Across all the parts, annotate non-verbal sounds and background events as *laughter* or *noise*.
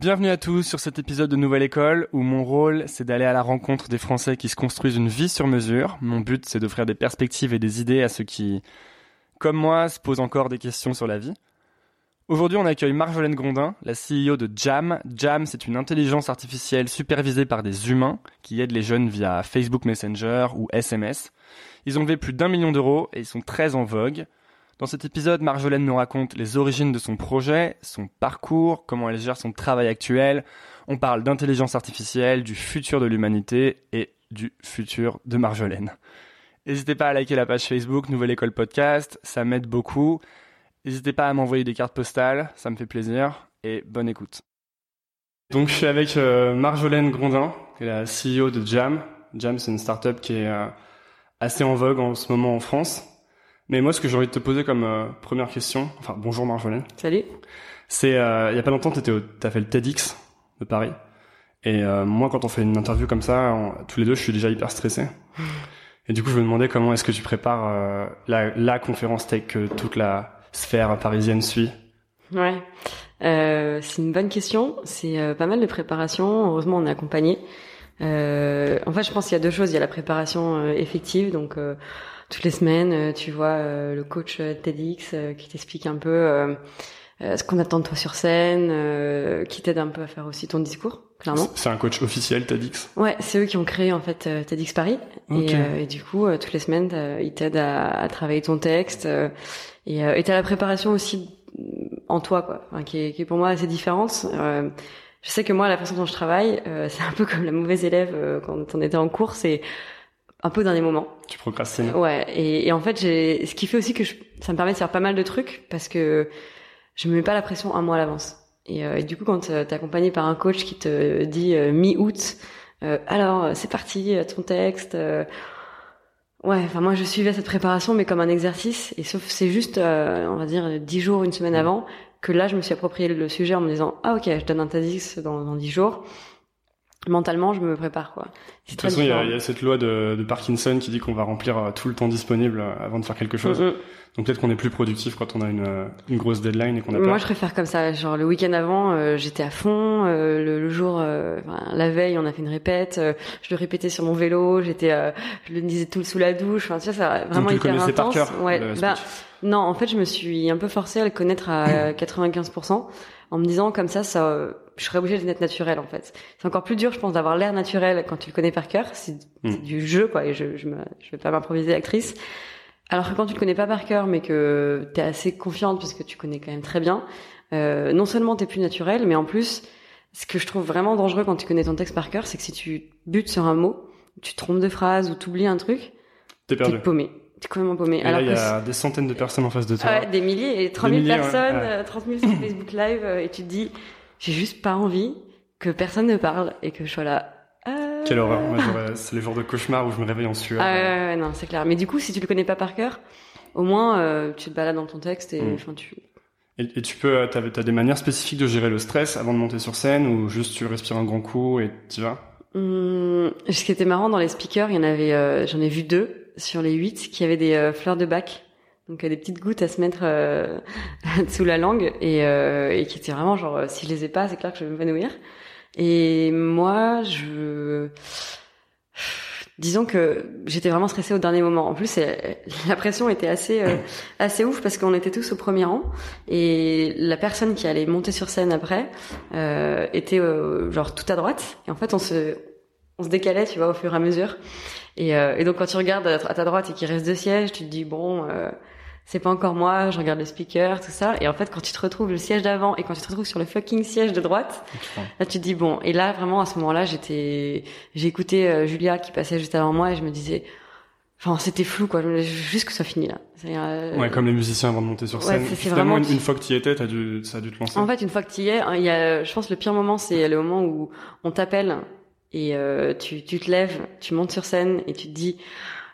Bienvenue à tous sur cet épisode de Nouvelle École où mon rôle c'est d'aller à la rencontre des Français qui se construisent une vie sur mesure. Mon but c'est d'offrir des perspectives et des idées à ceux qui, comme moi, se posent encore des questions sur la vie. Aujourd'hui on accueille Marjolaine Grondin, la CEO de Jam. Jam c'est une intelligence artificielle supervisée par des humains qui aident les jeunes via Facebook Messenger ou SMS. Ils ont levé plus d'un million d'euros et ils sont très en vogue. Dans cet épisode, Marjolaine nous raconte les origines de son projet, son parcours, comment elle gère son travail actuel. On parle d'intelligence artificielle, du futur de l'humanité et du futur de Marjolaine. N'hésitez pas à liker la page Facebook Nouvelle École Podcast, ça m'aide beaucoup. N'hésitez pas à m'envoyer des cartes postales, ça me fait plaisir. Et bonne écoute. Donc je suis avec euh, Marjolaine Grondin, qui est la CEO de Jam. Jam, c'est une startup qui est euh, assez en vogue en ce moment en France. Mais moi, ce que j'ai envie de te poser comme euh, première question, enfin bonjour Marjolaine. Salut. C'est euh, il y a pas longtemps, t'étais, au- t'as fait le TEDx de Paris. Et euh, moi, quand on fait une interview comme ça, on- tous les deux, je suis déjà hyper stressé. *laughs* Et du coup, je me demandais comment est-ce que tu prépares euh, la, la conférence tech que toute la sphère parisienne suit. Ouais. Euh, c'est une bonne question. C'est euh, pas mal de préparation. Heureusement, on est accompagné. Euh, en fait, je pense qu'il y a deux choses. Il y a la préparation euh, effective, donc euh, toutes les semaines, euh, tu vois euh, le coach euh, TEDx euh, qui t'explique un peu ce qu'on attend de toi sur scène, euh, qui t'aide un peu à faire aussi ton discours, clairement. C'est un coach officiel TEDx? Ouais, c'est eux qui ont créé en fait TEDx Paris. Et, euh, et du coup, euh, toutes les semaines, ils t'aident à, à travailler ton texte. euh, et euh, t'as la préparation aussi en toi, quoi, qui, est, qui est pour moi assez différente. Euh, je sais que moi, la façon dont je travaille, euh, *laughs* c'est un peu comme la mauvaise élève euh, quand on était en cours, c'est un peu dans les moments. Tu procrastines. Ouais, et, et en fait, j'ai, ce qui fait aussi que je, ça me permet de faire pas mal de trucs parce que je me mets pas la pression un mois à l'avance. Et, euh, et du coup, quand euh, t'es accompagné par un coach qui te dit euh, mi-août, euh, alors euh, c'est parti, ton texte. euh, ouais, enfin moi je suivais cette préparation, mais comme un exercice. Et sauf c'est juste, euh, on va dire dix jours, une semaine avant, que là je me suis approprié le sujet en me disant ah ok, je donne un TEDx dans dix jours. Mentalement, je me prépare quoi. De toute façon, il y, a, il y a cette loi de, de Parkinson qui dit qu'on va remplir euh, tout le temps disponible euh, avant de faire quelque chose. Mm. Donc peut-être qu'on est plus productif quand on a une, euh, une grosse deadline et qu'on a Moi, je préfère comme ça. Genre le week-end avant, euh, j'étais à fond. euh, le, le jour, euh, enfin, la veille, on a fait une répète. euh, je le répétais sur mon vélo. J'étais, euh, je le disais tout sous la douche. Enfin, tu vois, ça a vraiment Donc tu le par cœur. Ouais. le Bah, non, en fait, je me suis un peu forcée à le connaître à *coughs* 95% en me disant comme ça, ça, euh, je serais obligée d'être naturelle en fait. C'est encore plus dur, je pense, d'avoir l'air naturel quand tu le connais par cœur. C'est Mm. du jeu, quoi. Et je, je, me, je vais pas m'improviser actrice. Alors que quand tu le connais pas par cœur, mais que t'es assez confiante parce que tu connais quand même très bien, euh, non seulement t'es plus naturel, mais en plus, ce que je trouve vraiment dangereux quand tu connais ton texte par cœur, c'est que si tu butes sur un mot, tu te trompes de phrase ou t'oublies un truc, T'es t'es perdu. paumé. T'es complètement paumé. Et Alors là, il y a des centaines de personnes en face de toi. Ouais, des milliers et 30 000 milliers, ouais, personnes, ouais. euh, 30 000 sur Facebook Live, euh, et tu te dis, j'ai juste pas envie que personne ne parle et que je sois là. euh, Quelle horreur. J'aurais- c'est les jours de cauchemar où je me réveille en sueur. Ah ouais, ouais, ouais, non, c'est clair. Mais du coup, si tu le connais pas par cœur, au moins, euh, tu te balades dans ton texte et Mm. enfin, tu. Et, tu peux, euh, t'as, des manières spécifiques de gérer le stress avant de monter sur scène ou juste tu respires un grand coup et tu vas? Hum, ce qui était marrant dans les speakers, il y en avait, euh, j'en ai vu deux sur les huit qui avaient des euh, fleurs de bac. Donc euh, des petites gouttes à se mettre euh, *laughs* sous la langue et, euh, et qui étaient vraiment genre euh, si je les ai pas c'est clair que je vais m'évanouir. Et moi je disons que j'étais vraiment stressée au dernier moment. En plus *laughs* la pression était assez euh, *coughs* assez ouf parce qu'on était tous au premier rang et la personne qui allait monter sur scène après euh, était euh, genre tout à droite et en fait on se on se décalait tu vois au fur et à mesure et, euh, et donc quand tu regardes à ta droite et qu'il reste deux sièges tu te dis bon euh, c'est pas encore moi je regarde le speaker tout ça et en fait quand tu te retrouves le siège d'avant et quand tu te retrouves sur le fucking siège de droite là tu te dis bon et là vraiment à ce moment-là j'étais j'ai écouté euh, Julia qui passait juste avant moi et je me disais Enfin, c'était flou, quoi. Je voulais juste que ça finisse là. Euh, Ouais, comme les musiciens avant de monter sur scène. c'est- vraiment- une, une fois que tu y étais, t'as dû, ça a dû te lancer. En fait, une fois que tu y es, hein, il y a, je pense, le pire moment, c'est le moment où on t'appelle et euh, tu, tu te lèves, tu montes sur scène et tu te dis,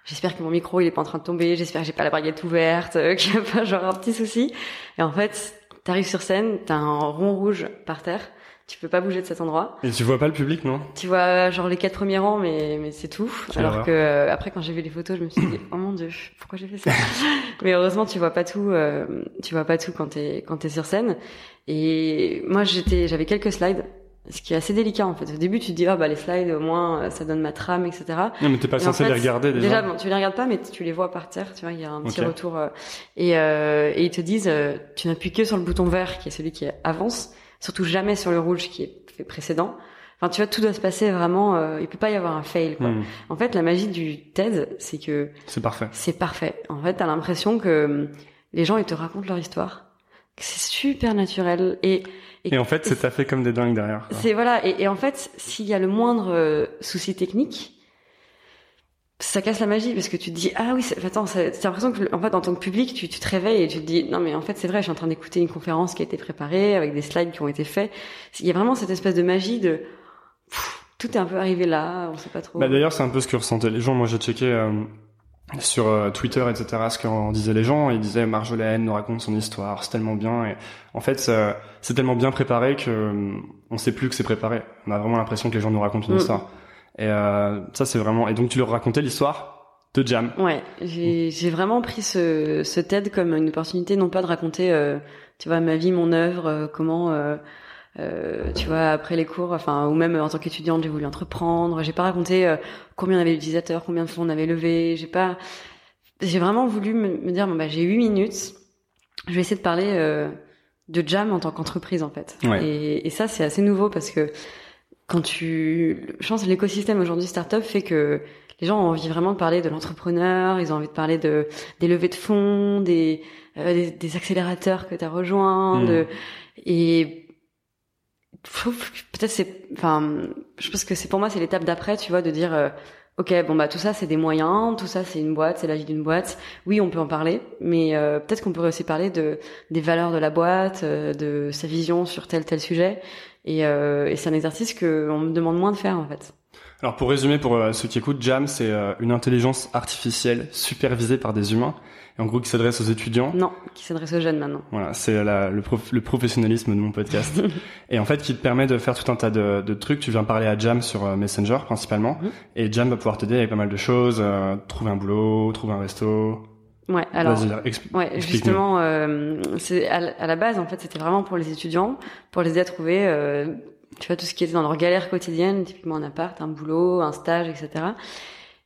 j'espère que mon micro il est pas en train de tomber, j'espère que j'ai pas la braguette ouverte, qu'il y a pas genre un petit souci. Et en fait, T'arrives sur scène, t'as un rond rouge par terre, tu peux pas bouger de cet endroit. Et tu vois pas le public, non? Tu vois genre les quatre premiers rangs, mais mais c'est tout. Alors que euh, après, quand j'ai vu les photos, je me suis dit *clears throat* oh mon dieu, pourquoi j'ai fait ça? *laughs* Mais heureusement, tu vois pas tout. Euh, tu vois pas tout quand t'es quand t'es sur scène. Et moi, j'étais, j'avais quelques slides ce qui est assez délicat en fait. Au début, tu te dis ah bah les slides au moins ça donne ma trame, etc. Non mais t'es pas censé les regarder déjà. Déjà, bon, tu les regardes pas, mais tu les vois par terre. Tu vois, il y a un petit retour euh, et euh, et ils te disent euh, tu n'appuies que sur le bouton vert qui est celui qui avance, surtout jamais sur le rouge qui est fait précédent. Enfin, tu vois, tout doit se passer vraiment. Euh, il peut pas y avoir un fail. Quoi. Hmm. En fait, la magie du TED, c'est que c'est parfait. C'est parfait. En fait, t'as l'impression que hum, les gens ils te racontent leur histoire, c'est super naturel et et, en fait, c'est fait comme des dingues derrière. C'est voilà. Et, et, en fait, s'il y a le moindre euh, souci technique, ça casse la magie parce que tu te dis ah oui, attends, t'as l'impression que en fait, en tant que public, tu, tu te réveilles et tu te dis non mais en fait c'est vrai, je suis en train d'écouter une conférence qui a été préparée avec des slides qui ont été faits. Il y a vraiment cette espèce de magie de tout est un peu arrivé là, on sait pas trop. Bah d'ailleurs, c'est un peu ce que ressentaient les gens. Moi, j'ai checké. Euh, sur euh, Twitter, etc., ce qu'en disaient les gens. Ils disaient Marjolaine nous raconte son histoire, c'est tellement bien. Et en fait, c'est tellement bien préparé que euh, on sait plus que c'est préparé. On a vraiment l'impression que les gens nous racontent une mm. histoire. Et euh, ça, c'est vraiment. Et donc, tu leur racontais l'histoire de Jam. Ouais, j'ai vraiment pris ce, ce TED comme une opportunité, non pas de raconter, tu vois, ma vie, mon œuvre, comment euh, tu vois, après les cours, enfin, ou même en tant qu'étudiante, j'ai voulu entreprendre. J'ai pas raconté euh, combien on avait d'utilisateurs, combien de fonds on avait levé. J'ai pas, j'ai vraiment voulu me, dire, bon, bah, j'ai huit minutes. Je vais essayer de parler euh, de Jam en tant qu'entreprise, en fait. Et, et, ça, c'est assez nouveau parce que quand tu, je pense, l'écosystème aujourd'hui startup fait que les gens ont envie vraiment de parler de l'entrepreneur, ils ont envie de parler de des levées de fonds, des des, des, accélérateurs que tu as rejoints, mmh. de et *laughs* peut-être c'est enfin je pense que c'est pour moi c'est l'étape d'après tu vois de dire euh, ok bon bah tout ça c'est des moyens tout ça c'est une boîte c'est la vie d'une boîte. Oui on peut en parler mais euh, peut-être qu'on pourrait aussi parler de des valeurs de la boîte euh, de sa vision sur tel tel sujet. Et, et c'est un exercice que on me demande moins de faire en fait. Alors pour résumer pour ceux qui écoutent Jam c'est une intelligence artificielle supervisée par des humains en gros qui s'adresse aux étudiants. Non, qui s'adresse aux jeunes maintenant. Voilà, c'est le, le, professionnalisme de mon podcast. *laughs* et en fait, qui te permet de faire tout un tas de, de trucs. Tu viens parler à Jam sur euh, Messenger principalement, mhm. et Jam va pouvoir t'aider avec pas mal de choses, euh, trouver un boulot, trouver un resto. Ouais, alors, ouais, justement, euh, c'est à, la base en fait, c'était vraiment pour les étudiants, pour les aider à trouver, euh, tu vois, tout ce qui était dans leur galère quotidienne, typiquement un appart, un boulot, un stage, etc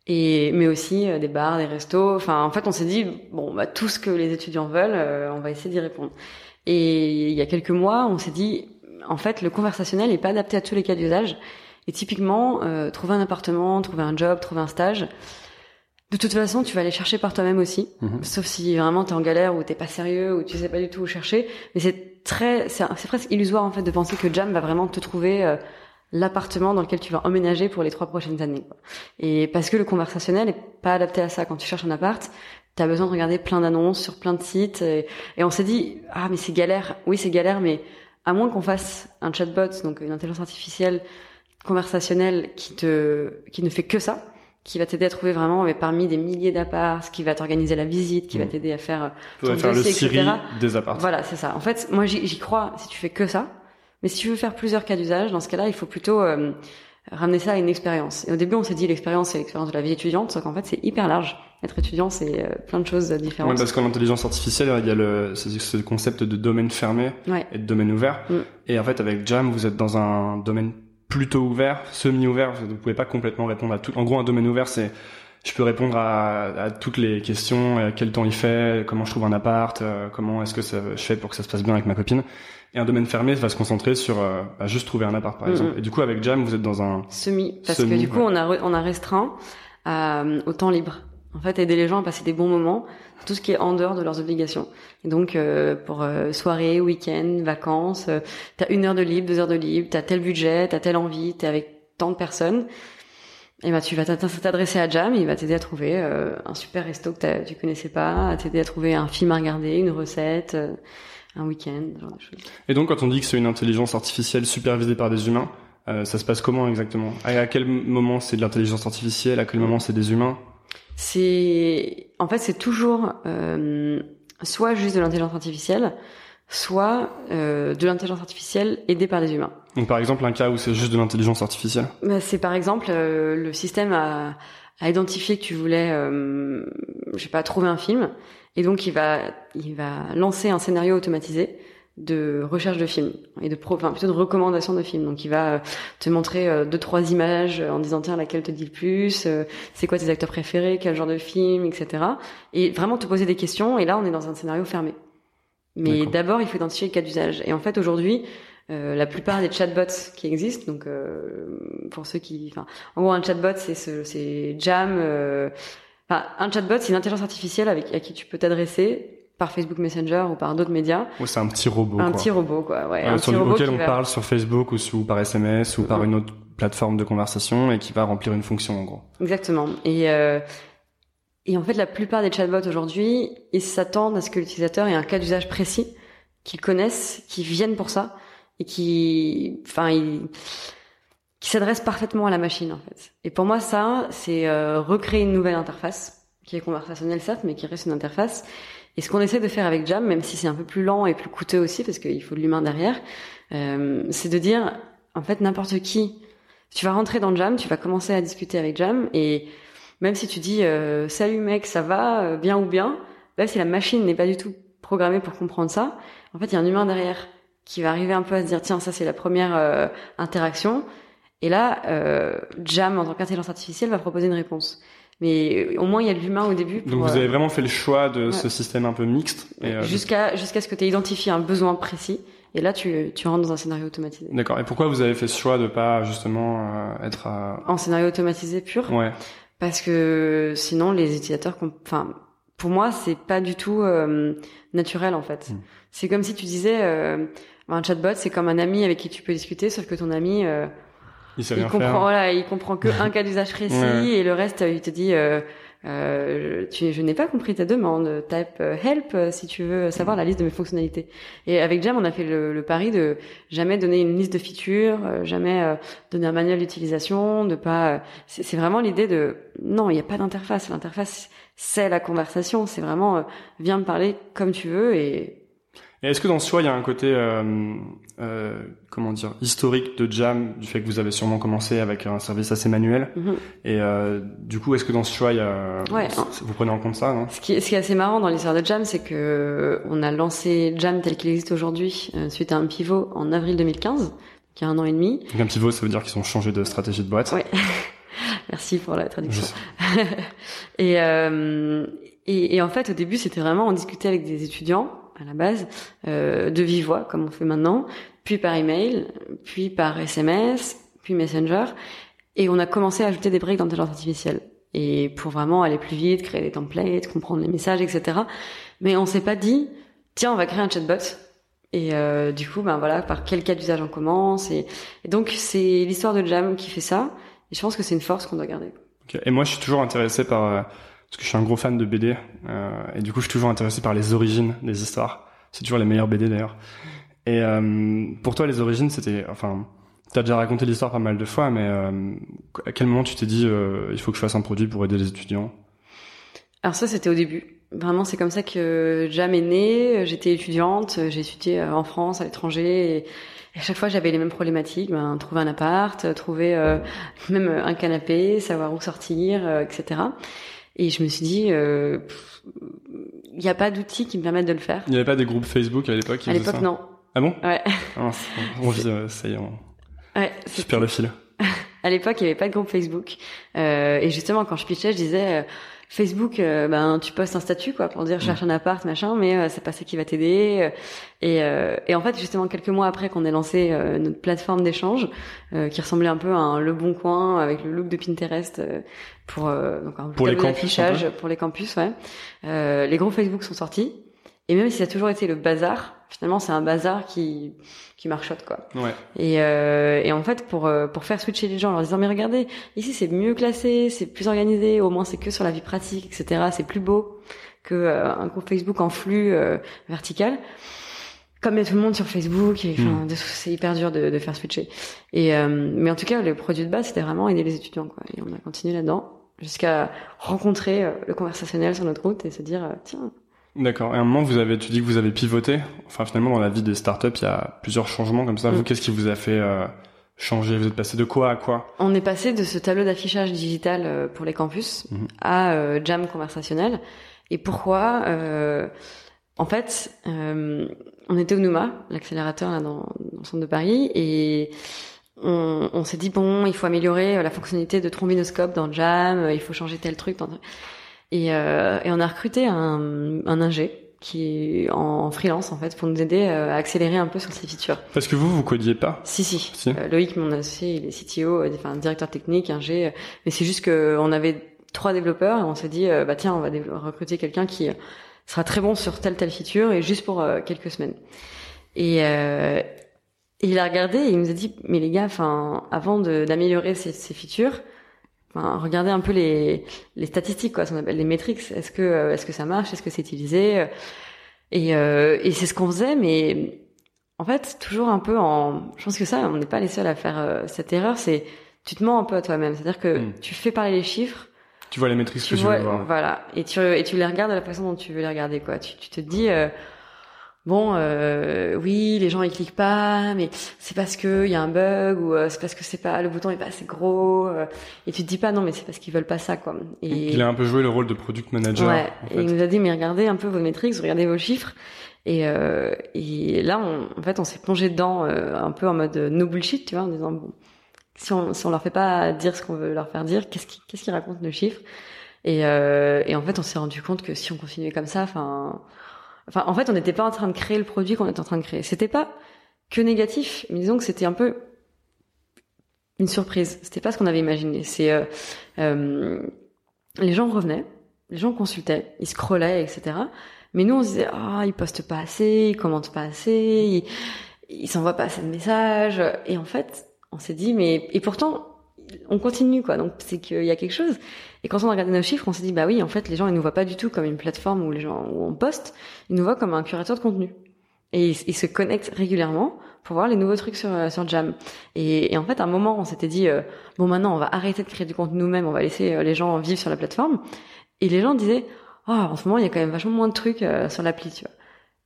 et mais aussi euh, des bars, des restos. Enfin, en fait, on s'est dit bon, bah tout ce que les étudiants veulent, euh, on va essayer d'y répondre. Et il y a quelques mois, on s'est dit en fait, le conversationnel n'est pas adapté à tous les cas d'usage. Et typiquement, euh, trouver un appartement, trouver un job, trouver un stage. De toute façon, tu vas aller chercher par toi-même aussi, mhm. sauf si vraiment t'es en galère ou t'es pas sérieux ou tu sais pas du tout où chercher. Mais c'est très, c'est presque illusoire en fait de penser que Jam va vraiment te trouver l'appartement dans lequel tu vas emménager pour les trois prochaines années. Et parce que le conversationnel est pas adapté à ça. Quand tu cherches un appart, tu as besoin de regarder plein d'annonces sur plein de sites. Et, on s'est dit, ah mais c'est galère. Oui, c'est galère, mais à moins qu'on fasse un chatbot, donc une intelligence artificielle conversationnelle qui te, qui ne fait que ça, qui va t'aider à trouver vraiment mais parmi des milliers d'apparts, qui va t'organiser la visite, qui va mmh. t'aider à faire, ton faire le Siri des apparts. Voilà, c'est ça. En fait, moi j'y crois. Si tu fais que ça, mais si tu veux faire plusieurs cas d'usage, dans ce cas-là, il faut plutôt euh, ramener ça à une expérience. Et au début, on s'est dit l'expérience, c'est l'expérience de la vie étudiante, sauf qu'en fait, c'est hyper large. Être étudiant, c'est euh, plein de choses différentes. Ouais, parce qu'en intelligence artificielle, il y a le, ce concept de domaine fermé et de domaine ouvert. Mm. Et en fait, avec Jam, vous êtes dans un domaine plutôt ouvert, semi-ouvert. Vous ne pouvez pas complètement répondre à tout. En gros, un domaine ouvert, c'est je peux répondre à, à, toutes les questions, quel temps il fait, comment je trouve un appart, euh, comment est-ce que ça, je fais pour que ça se passe bien avec ma copine. Et un domaine fermé va se concentrer sur euh, bah, juste trouver un appart, par exemple. Et du coup, avec Jam, vous êtes dans un semi, parce que du coup, on a on a restreint euh, au temps libre. En fait, aider les gens à passer des bons moments, tout ce qui est en dehors de leurs obligations. Et donc, euh, pour euh, soirée, week-end, vacances, euh, t'as une heure de libre, deux heures de libre, t'as tel budget, t'as telle envie, t'es avec tant de personnes. Et bah, tu vas t'adresser à Jam, il va t'aider à trouver un super resto que tu connaissais pas, à t'aider à trouver un film à regarder, une recette un week-end, genre de choses. Et donc, quand on dit que c'est une intelligence artificielle supervisée par des humains, euh, ça se passe comment exactement? À, quel moment c'est de l'intelligence artificielle? À quel moment c'est des humains? C'est, en fait, c'est toujours euh, soit juste de l'intelligence artificielle, soit euh, de l'intelligence artificielle aidée par des humains. Donc par exemple un cas où c'est juste de l'intelligence artificielle? Bah, c'est par exemple euh, le système a, a, identifié que tu voulais, euh, je sais pas, trouver un film, et donc il va il va lancer un scénario automatisé de recherche de films et de pro, enfin plutôt de recommandation de films. Donc il va euh, te montrer euh, deux trois images en disant tiens laquelle te dit le plus, c'est quoi tes acteurs préférés, quel genre de film, etc. Et vraiment te poser des questions. Et là on est dans un scénario fermé. Mais d'abord, il faut identifier le cas d'usage. Et en fait, aujourd'hui, euh, la plupart des chatbots qui existent, donc euh, pour ceux qui, enfin, en gros, un chatbot, c'est ce, c'est Jam. Euh, enfin, un chatbot, c'est une intelligence artificielle avec à qui tu peux t'adresser par Facebook Messenger ou par d'autres médias. Ouais, c'est un petit robot. Un quoi. petit robot, quoi. Ouais, un sur petit robot auquel on va... parle sur Facebook ou, ou par SMS ou par une autre plateforme de conversation et qui va remplir une fonction en gros. Exactement. Et euh, et en fait, la plupart des chatbots aujourd'hui, ils s'attendent à ce que l'utilisateur ait un cas d'usage précis, qu'ils connaissent, qu'ils viennent pour ça, et qui, enfin, qui s'adressent parfaitement à la machine, en fait. Et pour moi, ça, c'est euh, recréer une nouvelle interface, qui est conversationnelle certes, mais qui reste une interface. Et ce qu'on essaie de faire avec Jam, même si c'est un peu plus lent et plus coûteux aussi, parce qu'il faut de l'humain derrière, euh, c'est de dire, en fait, n'importe qui, tu vas rentrer dans Jam, tu vas commencer à discuter avec Jam, et même si tu dis euh, salut mec, ça va, bien ou bien, là si la machine n'est pas du tout programmée pour comprendre ça, en fait il y a un humain derrière qui va arriver un peu à se dire tiens ça c'est la première euh, interaction, et là euh, Jam en tant qu'intelligence artificielle va proposer une réponse. Mais au moins il y a de l'humain au début. Pour, Donc vous avez vraiment fait le choix de ouais. ce système un peu mixte. Jusqu'à jusqu'à ce que tu aies identifié un besoin précis. Et là, tu, tu rentres dans un scénario automatisé. D'accord. Et pourquoi vous avez fait ce choix de pas justement être à... en scénario automatisé pur Ouais parce que sinon les utilisateurs enfin pour moi c'est pas du tout euh, naturel en fait mm. C'est comme si tu disais euh, un chatbot c'est comme un ami avec qui tu peux discuter sauf que ton ami euh, il, il comprend faire. voilà il comprend que un cas d'usage précis *laughs* ouais. et le reste il te dit euh, tu, je n'ai pas compris ta demande. Type help si tu veux savoir la liste de mes fonctionnalités. Et avec Jam, on a fait le, le pari de jamais donner une liste de features, euh, jamais euh, donner un manuel d'utilisation, de pas. c'est vraiment l'idée de non, il n'y a pas d'interface. L'interface, c'est la conversation. C'est vraiment euh, viens me parler comme tu veux et. Et est-ce que dans ce choix, il y a un côté euh, comment dire historique de Jam du fait que vous avez sûrement commencé avec un service assez manuel mm -hmm. et euh, du coup est-ce que dans ce choix il y a ouais, vous prenez en compte ça non? Ce qui, est, ce qui est assez marrant dans l'histoire de Jam c'est que on a lancé Jam tel qu'il existe aujourd'hui euh, suite à un pivot en avril 2015 qui a un an et demi. Donc un pivot ça veut dire qu'ils ont changé de stratégie de boîte. Ouais. *laughs* Merci pour la traduction. *laughs* Et, euh, et, et en fait au début c'était vraiment on discutait avec des étudiants à la base, euh, de vive voix, comme on fait maintenant, puis par email, puis par SMS, puis Messenger, et on a commencé à ajouter des briques d'intelligence artificielle. Et pour vraiment aller plus vite, créer des templates, comprendre les messages, etc. Mais on s'est pas dit, tiens, on va créer un chatbot. Et euh, du coup, ben voilà, par quel cas d'usage on commence. Et, donc c'est l'histoire de Jam qui fait ça. Et je pense que c'est une force qu'on doit garder. Et moi, je suis toujours intéressé par euh parce que je suis un gros fan de BD euh, et du coup je suis toujours intéressé par les origines des histoires. C'est toujours les meilleures BD d'ailleurs. Et euh, pour toi les origines c'était enfin t'as déjà raconté l'histoire pas mal de fois mais euh, à quel moment tu t'es dit euh, il faut que je fasse un produit pour aider les étudiants? Alors ça c'était au début. Vraiment c'est comme ça que Jam est né. J'étais étudiante, j'ai étudié en France, à l'étranger et à chaque fois, j'avais les mêmes problématiques. Ben, trouver un appart, trouver euh, même un canapé, savoir où sortir, euh, etc. Et je me suis dit, il euh, n'y a pas d'outils qui me permettent de le faire. Il n'y avait pas des groupes Facebook à l'époque À l'époque, non. Ah bon? Ouais. Ah, on vit, euh, ça y est, on... Ouais, je perds le fil. *laughs* à l'époque, il n'y avait pas de groupe Facebook. Euh, et justement, quand je pitchais, je disais... Facebook, euh, ben tu postes un statut quoi pour dire je cherche un appart machin, mais euh, c'est pas ça qui va t'aider. Et, euh, et en fait justement quelques mois après qu'on ait lancé notre plateforme d'échange qui ressemblait un peu à un Le Bon Coin avec le look de Pinterest pour donc un pour les campus pour les campus, ouais. les groupes Facebook sont sortis et même si ça a toujours été le bazar, finalement c'est un bazar qui qui marchote quoi. Ouais. Et, euh, et en fait pour pour faire switcher les gens en leur disant mais regardez ici c'est mieux classé, c'est plus organisé, au moins c'est que sur la vie pratique etc. C'est plus beau que euh, un groupe Facebook en flux euh, vertical. Comme il y a tout le monde sur Facebook, et, enfin, mm. c'est hyper dur de, de faire switcher. Et mais en tout cas le produit de base c'était vraiment aider les étudiants quoi. Et on a continué là-dedans jusqu'à rencontrer le conversationnel sur notre route et se dire tiens D'accord. Et à un moment, vous avez, tu dis que vous avez pivoté. Enfin, finalement, dans la vie des startups, il y a plusieurs changements comme ça. Vous, Mm. qu'est-ce qui vous a fait euh, changer? Vous êtes passé de quoi à quoi? On est passé de ce tableau d'affichage digital euh, pour les campus Mhm. à euh, Jam conversationnel. Et pourquoi euh, En fait, euh, on était au NUMA, l'accélérateur là, dans, dans le centre de Paris, et on, on s'est dit bon, il faut améliorer euh, la fonctionnalité de trombinoscope dans Jam, il faut changer tel truc. Dans... Et, euh, et on a recruté un, un ingé qui est en freelance en fait pour nous aider euh, à accélérer un peu sur ces features. Parce que vous, vous codiez pas. Si si. Si. Euh, Loïc, mon associé, il est CTO, euh, enfin directeur technique, ingé. Mais c'est juste que on avait trois développeurs et on s'est dit bah tiens, on va recruter quelqu'un qui sera très bon sur telle telle feature et juste pour euh, quelques semaines. Et, euh, il a regardé et il nous a dit mais les gars, enfin avant d'améliorer ces, ces features, enfin regardez un peu les les statistiques quoi, ce qu'on appelle les métriques. Est-ce que euh, est-ce que ça marche, est-ce que c'est utilisé? Et euh, et c'est ce qu'on faisait, mais en fait, toujours un peu en. Je pense que ça, on n'est pas les seuls à faire euh, cette erreur. C'est tu te mens un peu à toi-même. C'est-à-dire que Mm. tu fais parler les chiffres, Tu vois les métriques que tu veux voir. voilà, et tu et tu les regardes de la façon dont tu veux les regarder, quoi. Tu, tu te dis. euh, Bon, euh, oui, les gens ils cliquent pas, mais c'est parce que il y a un bug ou euh, c'est parce que c'est pas le bouton est pas assez gros euh, et tu te dis pas non mais c'est parce qu'ils veulent pas ça quoi. Et Donc, il a un peu joué le rôle de product manager. Ouais, en et il nous a dit mais regardez un peu vos métriques, regardez vos chiffres. Et, euh, et là, on, en fait, on s'est plongé dedans euh, un peu en mode no bullshit, tu vois, en disant bon, si on si on leur fait pas dire ce qu'on veut leur faire dire, qu'est-ce qui qu'est-ce qu'ils racontent nos chiffres? Et, euh, et en fait, on s'est rendu compte que si on continuait comme ça, enfin, en fait, on n'était pas en train de créer le produit qu'on était en train de créer. C'était pas que négatif, mais disons que c'était un peu une surprise. C'était pas ce qu'on avait imaginé. C'est euh, euh, les gens revenaient, les gens consultaient, ils scrollaient, etc. Mais nous, on se disait, ah, ils postent pas assez, ils commentent pas assez, ils, ils s'envoient pas assez de messages. Et en fait, on s'est dit, mais et pourtant, on continue quoi. Donc c'est qu'il y a quelque chose. Et quand on a regardé nos chiffres, on s'est dit, bah oui, en fait, les gens ils nous voient pas du tout comme une plateforme où les gens où on poste, ils nous voient comme un curateur de contenu. Et ils, se connectent régulièrement pour voir les nouveaux trucs sur euh, sur Jam. Et, et en fait, à un moment, on s'était dit, euh, bon, maintenant, on va arrêter de créer du contenu nous-mêmes, on va laisser euh, les gens vivre sur la plateforme. Et les gens disaient, oh, en ce moment, il y a quand même vachement moins de trucs sur l'appli, tu vois.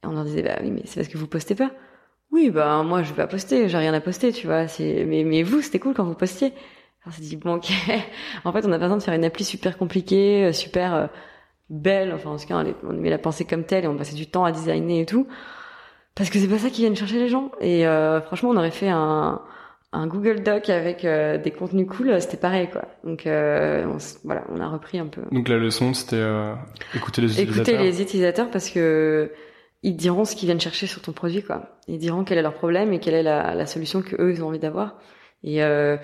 Et on leur disait, bah oui, mais c'est parce que vous postez pas. Oui, bah moi, je vais pas poster, j'ai rien à poster, tu vois. Mais mais vous, c'était cool quand vous postiez. On s'est dit bon, ok. en fait, on a pas besoin de faire une appli super compliquée, euh, super euh, belle. Enfin, en tout cas, on aimait la penser comme telle et on passait du temps à designer et tout. Parce que c'est pas ça qui viennent chercher les gens. Et euh, franchement, on aurait fait un, un Google Doc avec euh, des contenus cool, c'était pareil, quoi. Donc euh, on voilà, on a repris un peu. Donc la leçon, c'était euh, écouter les utilisateurs. les utilisateurs parce que ils diront ce qu'ils viennent chercher sur ton produit, quoi. Ils diront quel est leur problème et quelle est la, la solution que eux ils ont envie d'avoir. Et euh,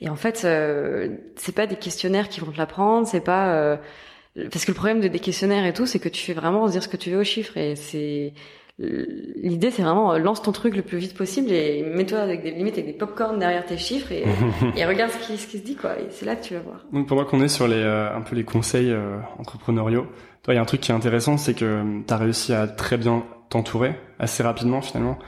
et en fait, euh, c'est pas des questionnaires qui vont te l'apprendre, c'est pas euh, parce que le problème de des questionnaires et tout, c'est que tu fais vraiment dire ce que tu veux aux chiffres et c'est l'idée c'est vraiment euh, lance ton truc le plus vite possible et mets-toi avec des limites avec des popcorn derrière tes chiffres et, *laughs* et regarde ce qui, ce qui se dit quoi et c'est là que tu vas voir Donc pendant qu'on est sur les euh, un peu les conseils euh, entrepreneuriaux, toi il y a un truc qui est intéressant, c'est que tu as réussi à très bien t'entourer assez rapidement finalement.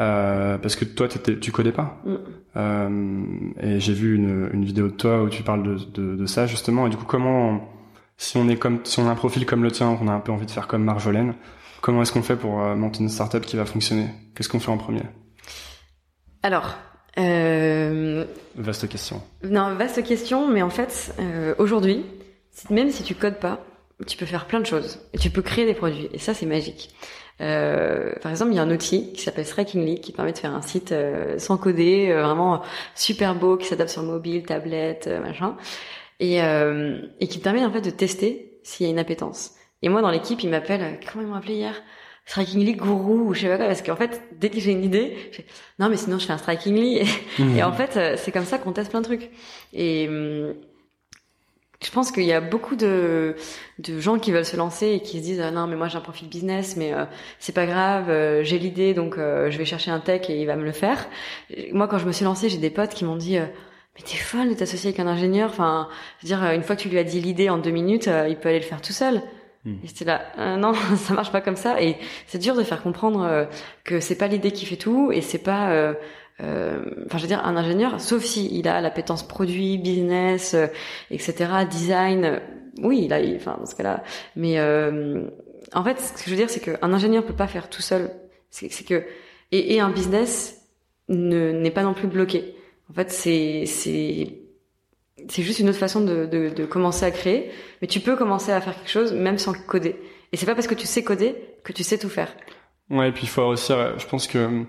Euh, parce que toi tu codais pas Mm. Euh, et j'ai vu une, une vidéo de toi où tu parles de, de, de ça justement et du coup comment si on est comme si on a un profil comme le tien qu'on a un peu envie de faire comme Marjolaine comment est-ce qu'on fait pour euh, monter une startup qui va fonctionner? Qu'est-ce qu'on fait en premier? Alors euh, vaste question Non, vaste question, mais en fait, euh, aujourd'hui, même si tu codes pas, tu peux faire plein de choses. Et tu peux créer des produits. Et ça, c'est magique. Euh, par exemple, il y a un outil qui s'appelle Strikingly qui permet de faire un site euh, sans coder, euh, vraiment super beau, qui s'adapte sur mobile, tablette, euh, machin, et, euh, et qui permet en fait de tester s'il y a une appétence. Et moi, dans l'équipe, ils m'appellent, euh, comment ils m'ont appelé hier? Strikingly Guru ou je sais pas quoi, parce qu'en fait, dès que j'ai une idée, je fais, non mais sinon je fais un Strikingly. *laughs* Et en fait, c'est comme ça qu'on teste plein de trucs. Et hum, je pense qu'il y a beaucoup de, de gens qui veulent se lancer et qui se disent ah non mais moi j'ai un profil business mais euh, c'est pas grave euh, j'ai l'idée donc euh, je vais chercher un tech et il va me le faire. Moi quand je me suis lancée j'ai des potes qui m'ont dit euh, mais t'es folle de t'associer avec un ingénieur. Enfin je veux dire euh, une fois que tu lui as dit l'idée en deux minutes euh, il peut aller le faire tout seul. Hmm. Et c'était là euh, non *laughs* ça marche pas comme ça et c'est dur de faire comprendre que c'est pas l'idée qui fait tout et c'est pas euh, enfin je veux dire un ingénieur sauf si il a l'appétence produit business euh, etc design euh, oui il a enfin dans ce cas-là mais euh, en fait, ce que je veux dire, c'est qu'un ingénieur peut pas faire tout seul. C'est que et, et un business ne n'est pas non plus bloqué. En fait, c'est c'est c'est juste une autre façon de, de, de commencer à créer, mais tu peux commencer à faire quelque chose même sans coder. Et c'est pas parce que tu sais coder que tu sais tout faire. Ouais, et puis il faut aussi, je pense que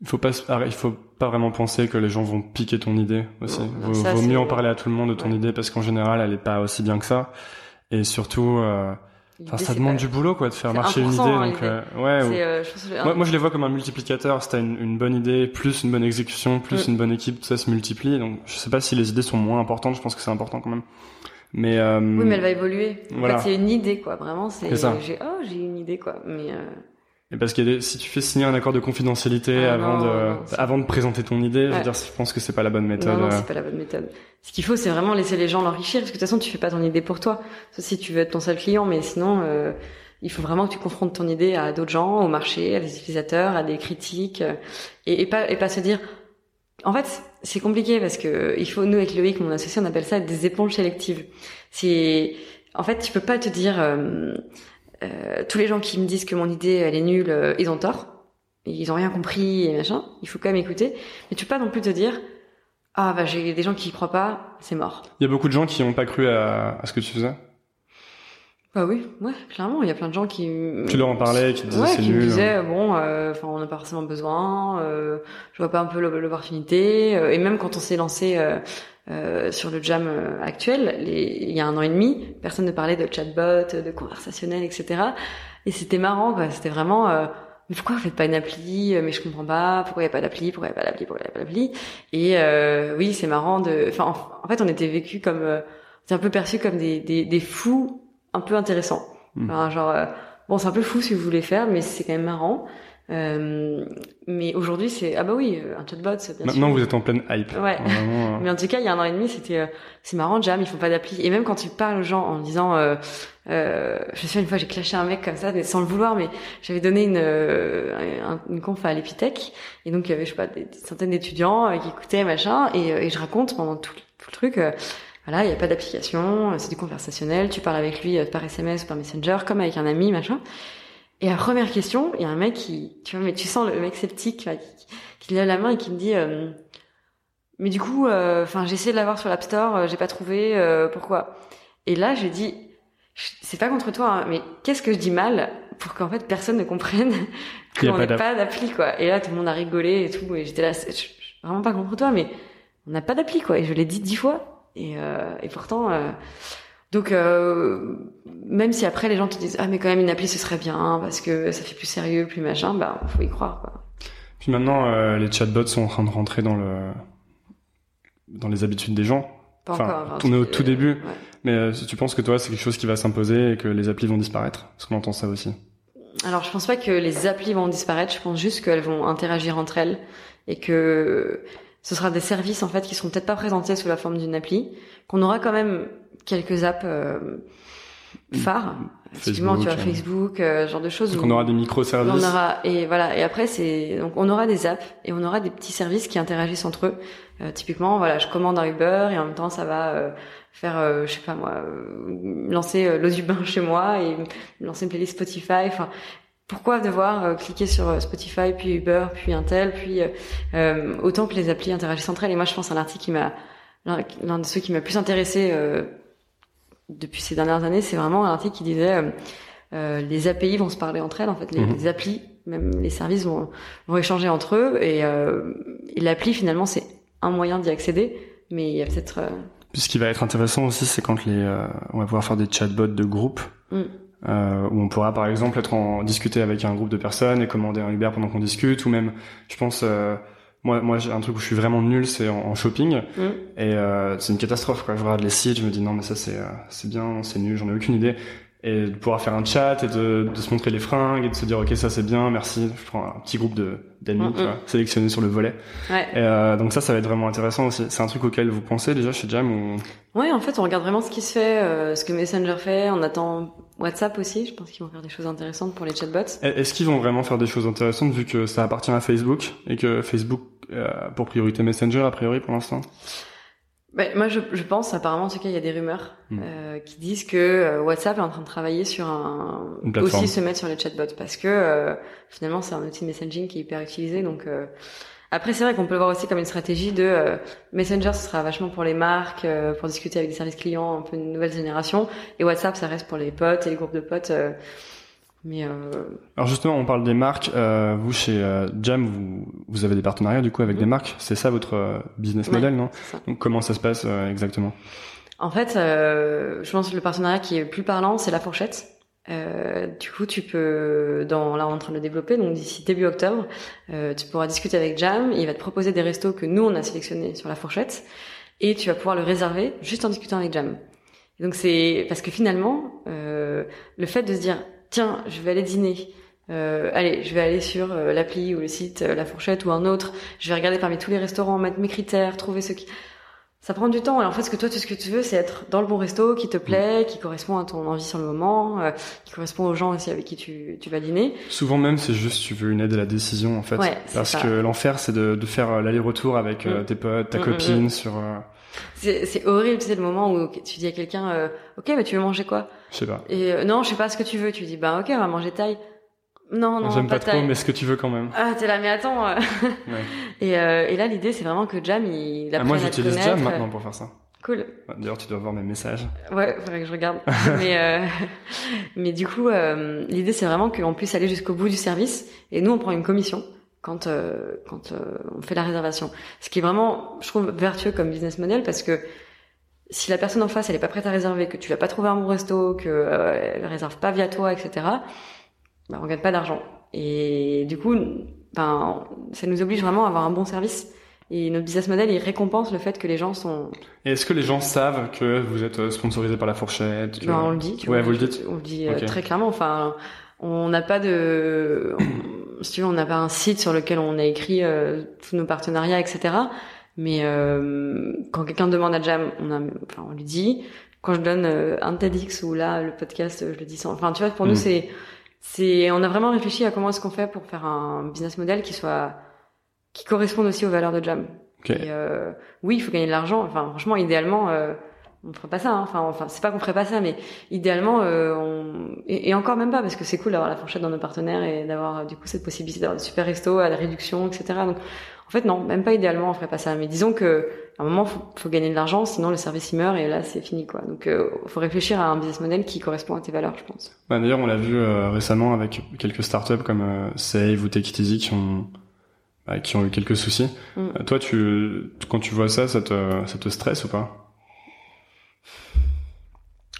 il faut pas, il faut pas vraiment penser que les gens vont piquer ton idée aussi. Non, vaut, ça, vaut c'est- mieux en parler à tout le monde de ton Ouais. idée parce qu'en général, elle est pas aussi bien que ça. Et surtout, euh, ça demande du boulot, quoi, de faire marcher une idée. 1%, hein, Donc, euh, ouais. ou- euh, je pense que- Moi, moi, je les vois comme un multiplicateur. Si t'as une, une bonne idée, plus une bonne exécution, plus Mm. une bonne équipe, tout ça se multiplie. Donc, je sais pas si les idées sont moins importantes. Je pense que c'est important quand même. Mais, euh, Oui, mais elle va évoluer. En Voilà. fait, c'est une idée, quoi. Vraiment, c'est, j'ai, oh, j'ai une idée, quoi. Mais, euh, Et parce que si tu fais signer un accord de confidentialité Ah avant non, de non, avant de présenter ton idée, je veux dire, je pense que c'est pas la bonne méthode. non, non, euh. c'est pas la bonne méthode. Ce qu'il faut, c'est vraiment laisser les gens l'enrichir, parce que de toute façon, tu fais pas ton idée pour toi. Sauf si tu veux être ton seul client, mais sinon, euh, il faut vraiment que tu confrontes ton idée à d'autres gens, au marché, à des utilisateurs, à des critiques, euh, et, et pas et pas se dire. En fait, c'est compliqué parce que il faut nous avec Loïc, mon associé, on appelle ça des éponges sélectives. C'est en fait, tu peux pas te dire euh, euh, tous les gens qui me disent que mon idée elle est nulle, euh, ils ont tort. Ils ont rien compris et machin. Il faut quand même écouter, mais tu peux pas non plus te dire ah bah j'ai des gens qui y croient pas, c'est mort. Il y a beaucoup de gens qui n'ont pas cru à, à ce que tu faisais? Bah oui, ouais, clairement, il y a plein de gens qui Tu leur en parlais, qui te disaient ouais, c'est qui me nul. hein. disaient bon, euh, enfin on n'a pas forcément besoin, je vois pas un peu l'op- l'opportunité. et même quand on s'est lancé euh, euh, sur le jam euh, actuel, les- il y a un an et demi, personne ne parlait de chatbot, de conversationnel, etc. Et c'était marrant, quoi. C'était vraiment euh, mais pourquoi vous faites pas une appli Mais je comprends pas. Pourquoi il y a pas d'appli Pourquoi il y a pas d'appli Pourquoi il y a pas d'appli Et euh, oui, c'est marrant de. Enfin, en, en fait, on était vécu comme, euh, c'est un peu perçu comme des, des, des fous un peu intéressants. Mm. Enfin, genre, euh, bon, c'est un peu fou ce que vous voulez faire, mais c'est quand même marrant. Euh, mais aujourd'hui, c'est ah bah oui, euh, un chatbot, bien Maintenant, sûr. vous êtes en pleine hype. Ouais. Vraiment, euh, *laughs* Mais en tout cas, il y a un an et demi, c'était euh, c'est marrant, Jam, ils font pas d'appli. Et même quand tu parles aux gens en disant, euh, euh, je souviens une fois, j'ai clashé un mec comme ça, mais sans le vouloir, mais j'avais donné une un- une conf à l'Epitech, et donc il y avait je sais pas des, des centaines d'étudiants qui écoutaient machin, et, et je raconte pendant tout, tout le truc. voilà, il n'y a pas d'application, c'est du conversationnel, tu parles avec lui par SMS ou par Messenger, comme avec un ami, machin. Et la première question, il y a un mec qui, tu vois, mais tu sens le mec sceptique là, qui, qui lève la main et qui me dit, euh, mais du coup, enfin, j'ai essayé de l'avoir sur l'App Store, euh, j'ai pas trouvé, euh, pourquoi? Et là, je- c'est pas contre toi, hein, mais qu'est-ce que je dis mal pour qu'en fait personne ne comprenne qu'on n'a pas d'appli, quoi? Et là, tout le monde a rigolé et tout, et j'étais là, je, vraiment pas contre toi, mais on n'a pas d'appli, quoi. Et je l'ai dit dix fois, et, euh, et pourtant. Donc, euh, même si après les gens te disent ah mais quand même une appli ce serait bien parce que ça fait plus sérieux, plus machin, bah faut y croire quoi. Puis maintenant, euh, les chatbots sont en train de rentrer dans le dans les habitudes des gens. Pas Enfin, encore. on est au tout début. ouais. Mais euh, si tu penses que toi, c'est quelque chose qui va s'imposer et que les applis vont disparaître Parce qu'on entend ça aussi. Alors je pense pas que les applis vont disparaître, je pense juste qu'elles vont interagir entre elles et que ce sera des services en fait qui seront peut-être pas présentés sous la forme d'une appli, qu'on aura quand même quelques apps euh, phares. Effectivement, tu vois Facebook, euh, genre de choses. Donc on aura des on microservices. aura et voilà et après c'est donc on aura des apps et on aura des petits services qui interagissent entre eux. Euh, typiquement voilà je commande un Uber et en même temps ça va euh, faire euh, je sais pas moi euh, lancer l'eau du bain chez moi et lancer une playlist Spotify. Enfin pourquoi devoir cliquer sur Spotify puis Uber puis un tel puis autant que les applis interagissent entre elles et moi je pense à un article qui m'a l'un l'un de ceux qui m'a plus intéressé euh, depuis ces dernières années c'est vraiment un article qui disait euh, euh, les API vont se parler entre elles en fait. Les, les applis même les services vont, vont échanger entre eux. Et, euh, et l'appli finalement c'est un moyen d'y accéder. Mais il y a peut-être euh, Puis ce qui va être intéressant aussi, c'est quand les, euh, on va pouvoir faire des chatbots de groupe, Mm. euh, où on pourra par exemple être en discuter avec un groupe de personnes et commander un Uber pendant qu'on discute, ou même, je pense, euh, moi, moi, j'ai un truc où je suis vraiment nul, c'est en, en shopping, Mm. et euh, c'est une catastrophe. Quoi. Je regarde les sites, je me dis non, mais ça c'est, euh, c'est bien, c'est nul, j'en ai aucune idée. Et de pouvoir faire un chat et de, de se montrer les fringues et de se dire ok ça c'est bien, merci. Je prends un petit groupe de d'amis, Mm, mm. sélectionnés sur le volet. ouais Et euh, donc ça, ça va être vraiment intéressant aussi. C'est un truc auquel vous pensez déjà chez Jam ou? Ouais, en fait, on regarde vraiment ce qui se fait, euh, ce que Messenger fait. On attend WhatsApp aussi. Je pense qu'ils vont faire des choses intéressantes pour les chatbots. Est-ce qu'ils vont vraiment faire des choses intéressantes vu que ça appartient à Facebook et que Facebook a pour priorité Messenger a priori pour l'instant Ben, moi, je, je pense, apparemment, en tout cas, il y a des rumeurs Mm. euh, qui disent que euh, WhatsApp est en train de travailler sur un Une aussi se mettre sur les chatbots parce que euh, finalement, c'est un outil de messaging qui est hyper utilisé. Donc euh, après, c'est vrai qu'on peut le voir aussi comme une stratégie de euh, Messenger, ce sera vachement pour les marques, euh, pour discuter avec des services clients, un peu une nouvelle génération, et WhatsApp, ça reste pour les potes et les groupes de potes. euh, mais euh, Alors justement, on parle des marques. Euh, vous, chez euh, Jam, vous, vous avez des partenariats du coup avec des marques. C'est ça votre euh, business Ouais. model, non. Donc comment ça se passe euh, exactement? En fait, euh, je pense que le partenariat qui est le plus parlant, c'est la fourchette. Euh, du coup, tu peux, dans, là, on est en train de le développer, donc d'ici début octobre, euh, tu pourras discuter avec Jam, il va te proposer des restos que nous, on a sélectionnés sur la fourchette, et tu vas pouvoir le réserver juste en discutant avec Jam. Donc c'est, parce que finalement, euh, le fait de se dire, tiens, je vais aller dîner, euh, allez, je vais aller sur euh, l'appli ou le site euh, La Fourchette ou un autre, je vais regarder parmi tous les restaurants, mettre mes critères, trouver ceux qui, ça prend du temps. Et en fait, ce que toi, tout ce que tu veux, c'est être dans le bon resto, qui te plaît, qui correspond à ton envie sur le moment, euh, qui correspond aux gens aussi avec qui tu, tu vas dîner. Souvent même, c'est juste tu veux une aide à la décision en fait. Ouais, Parce ça. que l'enfer, c'est de, de faire l'aller-retour avec Mm. tes potes, ta Mm, mm, copine mm. sur, C'est, c'est horrible, tu sais, le moment où tu dis à quelqu'un, euh, ok, mais tu veux manger quoi? Je sais pas. Et euh, non, je sais pas ce que tu veux. Tu dis, bah ok, on va manger taille. Non, non, J'aime pas, pas trop, mais ce que tu veux quand même. Ah, t'es là, mais attends. euh. *laughs* Ouais. et, euh, et là, l'idée, c'est vraiment que Jam, il Ah, apprenne moi, j'utilise. Jam maintenant pour faire ça. Cool. D'ailleurs, tu dois voir mes messages. Ouais, faudrait que je regarde. *laughs* mais euh, mais du coup, euh, l'idée c'est vraiment qu'on puisse aller jusqu'au bout du service et nous on prend une commission quand euh, quand euh, on fait la réservation. Ce qui est vraiment, je trouve, vertueux comme business model parce que si la personne en face elle est pas prête à réserver, que tu vas pas trouver un bon resto, que euh, elle réserve pas via toi, etc. Bah, on gagne pas d'argent. Et du coup, ben ça nous oblige vraiment à avoir un bon service. Et notre business model, il récompense le fait que les gens sont Et est-ce que les gens savent que vous êtes euh, sponsorisé par la fourchette que- Ben, on le dit. tu Ouais, vois, vous le dites. On le dit très clairement. Enfin, on n'a pas de, on- si tu veux, on n'a pas un site sur lequel on a écrit euh, tous nos partenariats, etc. Mais euh, quand quelqu'un demande à Jam, on, a, enfin, on lui dit. Quand je donne euh, un TEDx ou là le podcast, euh, je le dis sans. Enfin, tu vois, pour Mm. nous, c'est, c'est, on a vraiment réfléchi à comment est-ce qu'on fait pour faire un business model qui soit, qui corresponde aussi aux valeurs de Jam. Ok. Et euh, oui, il faut gagner de l'argent. Enfin, franchement, idéalement, euh, on ferait pas ça. hein. Enfin, enfin, c'est pas qu'on ferait pas ça, mais idéalement, euh, on... et, et encore même pas, parce que c'est cool d'avoir la fourchette dans nos partenaires et d'avoir euh, du coup cette possibilité d'avoir des super restos à la réduction, etc. Donc, en fait, non, même pas idéalement, on ferait pas ça. Mais disons que à un moment, faut, faut gagner de l'argent, sinon le service il meurt et là, c'est fini, quoi. Donc, euh, faut réfléchir à un business model qui correspond à tes valeurs, je pense. Bah, D'ailleurs, on l'a vu euh, récemment avec quelques startups comme euh, Save ou Take It Easy qui ont, bah, qui ont eu quelques soucis. Mm. Euh, toi, tu, quand tu vois ça, ça te, ça te stresse ou pas?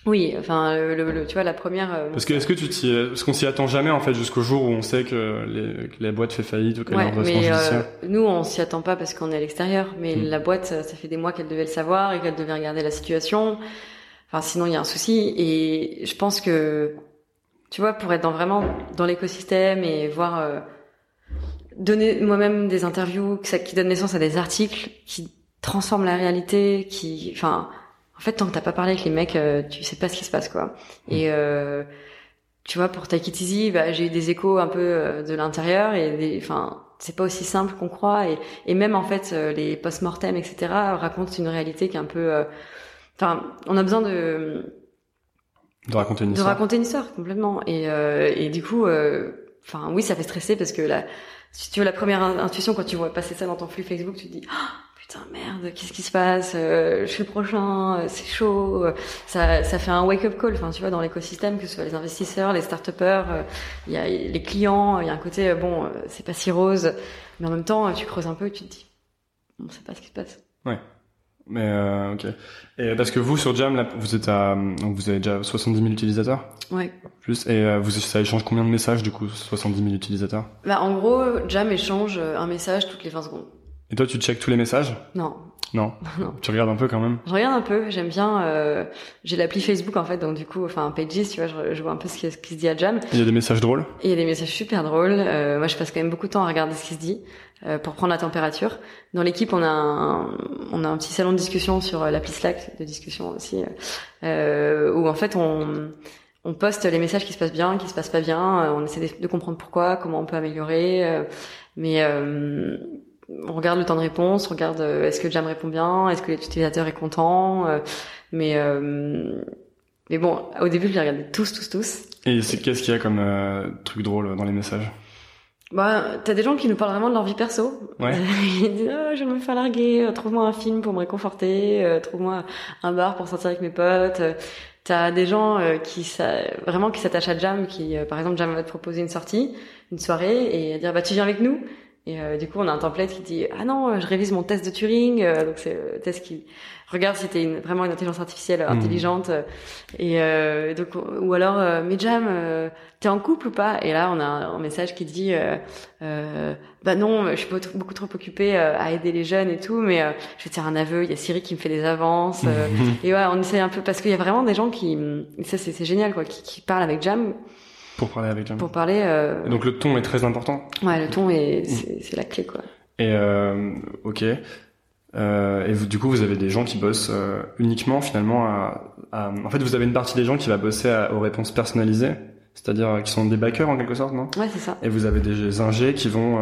Oui, enfin, le, le- le- tu vois, la première. euh, Parce que est-ce que tu t'y, parce qu'on s'y attend jamais en fait jusqu'au jour où on sait que, les, que la boîte fait faillite ou qu'elle est Ouais, mais euh, nous, on s'y attend pas parce qu'on est à l'extérieur. Mais Mm. la boîte, ça ça fait des mois qu'elle devait le savoir et qu'elle devait regarder la situation. Enfin, sinon, il y a un souci. Et je pense que, tu vois, pour être dans, vraiment dans l'écosystème et voir euh, donner moi-même des interviews ça- qui donnent naissance à des articles qui transforment la réalité, qui, enfin, en fait, tant que t'as pas parlé avec les mecs, euh, tu sais pas ce qui se passe, quoi. Et euh, tu vois, pour Take It Easy, bah, j'ai eu des échos un peu euh, de l'intérieur et des, enfin, c'est pas aussi simple qu'on croit et, et même en fait, euh, les post-mortem, etc., racontent une réalité qui est un peu, euh, enfin, on a besoin de De raconter une de histoire. raconter une histoire complètement et euh, et du coup, euh, enfin, oui, ça fait stresser parce que la, si tu veux la première in- intuition quand tu vois passer ça dans ton flux Facebook, tu te dis putain merde, qu'est-ce qui se passe Euh, Je suis le prochain, euh, c'est chaud. euh, Ça ça fait un wake up call. Enfin, tu vois dans l'écosystème que ce soit les investisseurs, les start-upers, euh, il y a les clients, il y a un côté euh, bon, euh, c'est pas si rose, mais en même temps, euh, tu creuses un peu, et tu te dis on sait pas ce qui se passe. Mais euh, ok. Et parce que vous sur Jam, là, vous êtes à, donc vous avez déjà 70 000 utilisateurs, Ouais. plus, et euh, vous ça échange combien de messages du coup, 70 000 utilisateurs? Bah en gros, Jam échange euh, un message toutes les 20 secondes. Et toi, tu checkes tous les messages Non, Non. *laughs* Non. Tu regardes un peu quand même. Je regarde un peu, j'aime bien. Euh, j'ai l'appli Facebook en fait, donc du coup, enfin Pages, tu vois, je, je vois un peu ce qui, ce qui se dit à Jam. Il y a des messages drôles. Il y a des messages super drôles. Euh, moi, je passe quand même beaucoup de temps à regarder ce qui se dit euh, pour prendre la température. Dans l'équipe, on a un, on a un petit salon de discussion sur euh, l'appli Slack de discussion aussi, euh, euh, où en fait on on poste les messages qui se passent bien, qui se passent pas bien. on essaie de, comprendre pourquoi, comment on peut améliorer. mais euh, on regarde le temps de réponse, on regarde euh, est-ce que Jam répond bien, est-ce que l'utilisateur est content, euh, mais mais bon, au début, je les regardais tous, tous, tous. Et c'est qu'est-ce qu'il y a comme truc drôle dans les messages? Bah, t'as des gens qui nous parlent vraiment de leur vie perso. Ouais. *laughs* Ils disent, oh, je vais me faire larguer, trouve-moi un film pour me réconforter, trouve-moi un bar pour sortir avec mes potes. T'as des gens qui vraiment qui s'attachent à Jam, qui par exemple Jam va te proposer une sortie, une soirée et dire bah tu viens avec nous? Et euh, du coup, on a un template qui dit ah non, je révise mon test de Turing. Euh, donc c'est le test qui regarde si t'es une, vraiment une intelligence artificielle mmh. intelligente. Et euh, donc ou alors mais Jam, t'es en couple ou pas? Et là, on a un, message qui dit bah non, je suis beaucoup trop occupée à aider les jeunes et tout, mais je vais te faire un aveu. Il y a Siri qui me fait des avances. *laughs* et ouais, on essaie un peu parce qu'il y a vraiment des gens qui ça c'est génial quoi, qui, qui parlent avec Jam pour parler avec Pour parler. Euh... donc le ton est très important. Ouais, le ton est c'est la clé quoi. Et euh, ok. Euh, et vous, du coup, vous avez des gens qui bossent euh, uniquement finalement à, à, En fait, vous avez une partie des gens qui va bosser aux réponses personnalisées, c'est-à-dire qui sont des backers en quelque sorte, non? Ouais, c'est ça. Et vous avez des ingés qui vont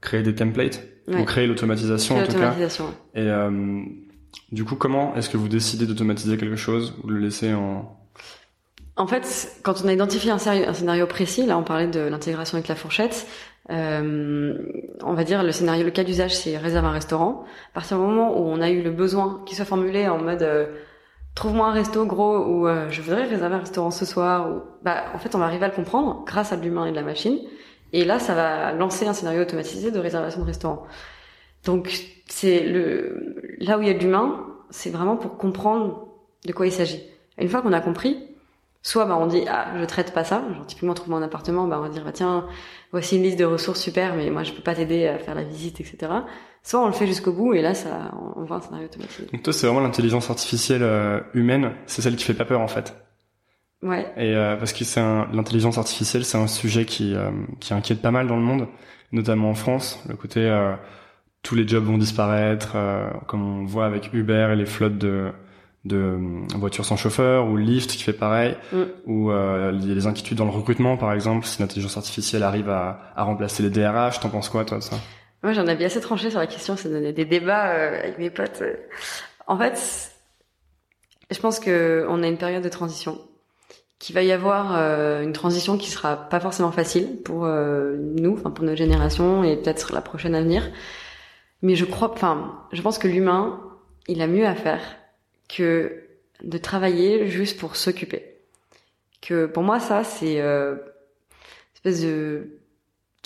créer des templates ou créer l'automatisation en tout cas. Et du coup, comment est-ce que vous décidez d'automatiser quelque chose ou de le laisser en en fait, quand on a identifié un, scénario précis, là on parlait de l'intégration avec la fourchette, euh, on va dire le scénario, le cas d'usage, c'est réserve un restaurant. À partir du moment où on a eu le besoin qui soit formulé en mode euh, trouve-moi un resto gros ou euh, je voudrais réserver un restaurant ce soir, ou bah en fait on va arriver à le comprendre grâce à l'humain et de la machine. Et là, ça va lancer un scénario automatisé de réservation de restaurant. Donc c'est le là où il y a de l'humain, c'est vraiment pour comprendre de quoi il s'agit. Une fois qu'on a compris, Soit bah, on dit ah je traite pas ça, genre typiquement trouve mon appartement, bah on va dire bah tiens voici une liste de ressources super, mais moi je peux pas t'aider à faire la visite, etc. Soit on le fait jusqu'au bout et là ça on voit un scénario automatique. Donc toi c'est vraiment l'intelligence artificielle euh, humaine, c'est celle qui fait pas peur en fait. Ouais. Et euh, parce que c'est l'intelligence artificielle, c'est un sujet qui euh, qui inquiète pas mal dans le monde, notamment en France, le côté tous les jobs vont disparaître, comme on voit avec Uber et les flottes de de euh, voitures sans chauffeur ou Lyft qui fait pareil mm. ou euh, il y a des inquiétudes dans le recrutement par exemple si l'intelligence artificielle arrive à, à remplacer les DRH t'en penses quoi toi de ça? Moi j'en avais assez tranché sur la question ça donnait des débats euh, avec mes potes. En fait je pense que on a une période de transition qu'il va y avoir une transition qui sera pas forcément facile pour nous enfin pour notre génération et peut-être la prochaine à venir. Mais je crois enfin je pense que l'humain il a mieux à faire que de travailler juste pour s'occuper. Que pour moi ça c'est euh, une espèce de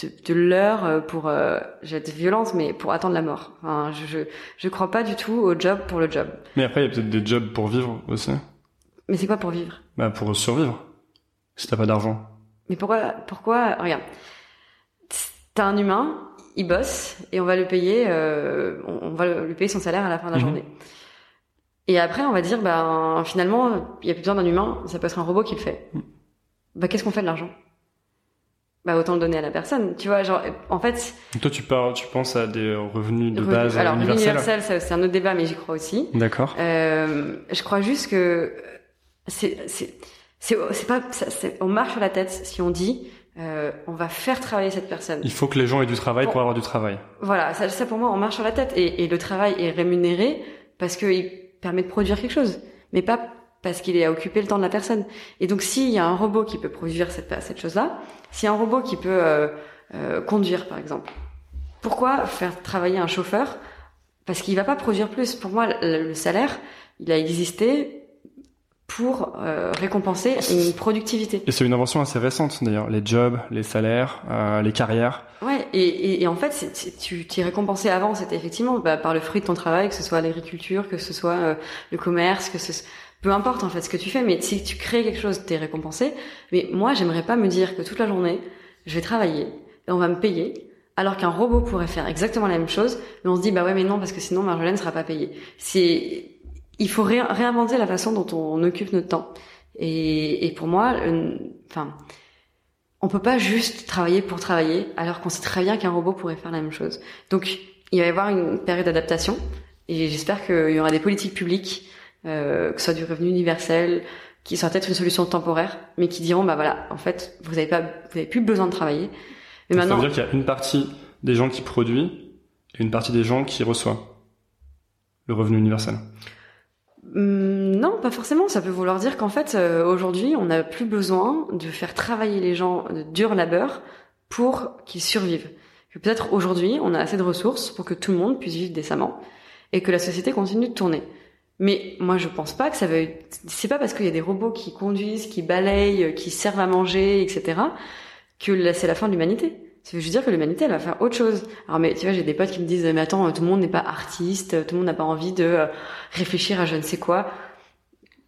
de, de l'heure pour euh, j'ai être violente mais pour attendre la mort. Enfin, je, je je crois pas du tout au job pour le job. Mais après il y a peut-être des jobs pour vivre aussi. Mais c'est quoi pour vivre? Bah pour survivre. Si t'as pas d'argent. Mais pourquoi pourquoi regarde t'as un humain il bosse et on va le payer euh, on, va lui payer son salaire à la fin de la mhm. journée. Et après, on va dire, bah, finalement, il y a plus besoin d'un humain, ça peut être un robot qui le fait. Bah, qu'est-ce qu'on fait de l'argent? Bah, autant le donner à la personne. Tu vois, genre, en fait. toi, tu parles, tu penses à des revenus de base Alors, universels. universel, c'est un autre débat, mais j'y crois aussi. D'accord. Euh, je crois juste que c'est, c'est, c'est, c'est pas, on marche sur la tête si on dit, euh, on va faire travailler cette personne. Il faut que les gens aient du travail pour avoir du travail. Voilà, ça, ça pour moi, on marche sur la tête et, et le travail est rémunéré parce que permet de produire quelque chose, mais pas parce qu'il est à occuper le temps de la personne. Et donc, s'il y a un robot qui peut produire cette, cette chose-là, s'il y a un robot qui peut euh, euh, conduire, par exemple, pourquoi faire travailler un chauffeur? Parce qu'il va pas produire plus. Pour moi, le salaire, il a existé pour euh, récompenser une productivité. Et c'est une invention assez récente d'ailleurs, les jobs, les salaires, euh, les carrières. Ouais, et, et, et en fait, c'est, tu t'es récompensé avant, c'était effectivement bah, par le fruit de ton travail, que ce soit l'agriculture, que ce soit euh, le commerce, que ce peu importe en fait ce que tu fais, mais si tu crées quelque chose, t'es récompensé. Mais moi, j'aimerais pas me dire que toute la journée, je vais travailler et on va me payer, alors qu'un robot pourrait faire exactement la même chose, mais on se dit bah ouais mais non parce que sinon Marjolaine sera pas payée. C'est il faut réinventer la façon dont on occupe notre temps. Et, et pour moi, enfin, on peut pas juste travailler pour travailler, alors qu'on sait très bien qu'un robot pourrait faire la même chose. Donc, il va y avoir une période d'adaptation, et j'espère qu'il y aura des politiques publiques, euh, que ce soit du revenu universel, qui sera peut-être une solution temporaire, mais qui diront, bah voilà, en fait, vous n'avez pas, vous avez plus besoin de travailler. Mais maintenant, ça veut dire qu'il y a une partie des gens qui produisent et une partie des gens qui reçoit le revenu universel non, pas forcément. Ça peut vouloir dire qu'en fait, euh, aujourd'hui, on n'a plus besoin de faire travailler les gens de dur labeur pour qu'ils survivent. Peut-être aujourd'hui, on a assez de ressources pour que tout le monde puisse vivre décemment et que la société continue de tourner. Mais moi, je pense pas que ça veut. C'est pas parce qu'il y a des robots qui conduisent, qui balayent, qui servent à manger, etc., que c'est la fin de l'humanité. Ça veut juste dire que l'humanité, elle va faire autre chose. Alors, mais tu vois, j'ai des potes qui me disent, mais attends, tout le monde n'est pas artiste, tout le monde n'a pas envie de euh, réfléchir à je ne sais quoi.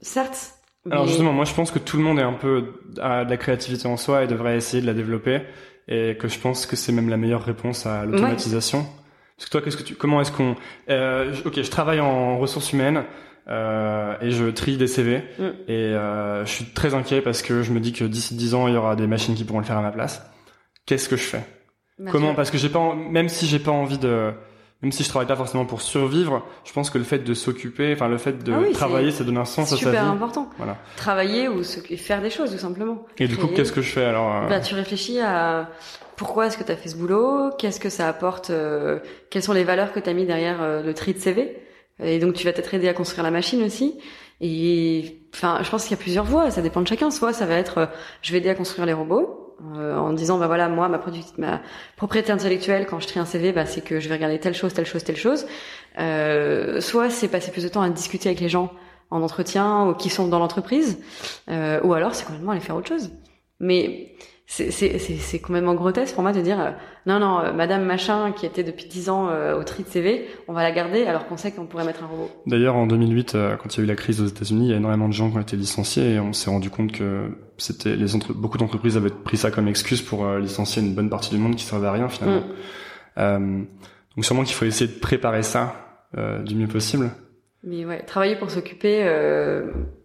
Certes. Alors justement, moi, je pense que tout le monde est un peu à de la créativité en soi et devrait essayer de la développer, et que je pense que c'est même la meilleure réponse à l'automatisation. Parce que toi, qu'est-ce que tu, comment est-ce qu'on, euh, ok, je travaille en ressources humaines. Euh, et je trie des CV mm. et euh, je suis très inquiet parce que je me dis que d'ici 10 ans il y aura des machines qui pourront le faire à ma place qu'est-ce que je fais? Comment? Parce que j'ai pas, même si j'ai pas envie de, même si je travaille pas forcément pour survivre, je pense que le fait de s'occuper, enfin le fait de ah travailler, ça donne un sens à sa vie. Super important. Voilà. Travailler ou faire des choses tout simplement. Et du coup, qu'est-ce que je fais alors euh? Bah, tu réfléchis à pourquoi est-ce que tu as fait ce boulot, qu'est-ce que ça apporte, euh, quelles sont les valeurs que tu as mis derrière euh, le tri de CV. Et donc tu vas t'être aidé à construire la machine aussi. Et enfin, je pense qu'il y a plusieurs voies. Ça dépend de chacun. Soit ça va être, je vais aider à construire les robots euh, en disant bah voilà moi ma, ma propriété intellectuelle quand je trie un CV bah c'est que je vais regarder telle chose telle chose telle chose. Euh, soit c'est passer plus de temps à discuter avec les gens en entretien ou qui sont dans l'entreprise euh, ou alors c'est complètement aller faire autre chose. Mais c'est complètement grotesque pour moi de dire euh, non non euh, Madame machin qui était depuis 10 ans euh, au tri de CV on va la garder alors qu'on sait qu'on pourrait mettre un robot. D'ailleurs en 2008 quand il y a eu la crise aux États-Unis il y a énormément de gens qui ont été licenciés et on s'est rendu compte que c'était les beaucoup d'entreprises avaient pris ça comme excuse pour licencier une bonne partie du monde qui servait à rien finalement. Mm. donc sûrement qu'il faut essayer de préparer ça du mieux possible. Mais ouais, travailler pour s'occuper,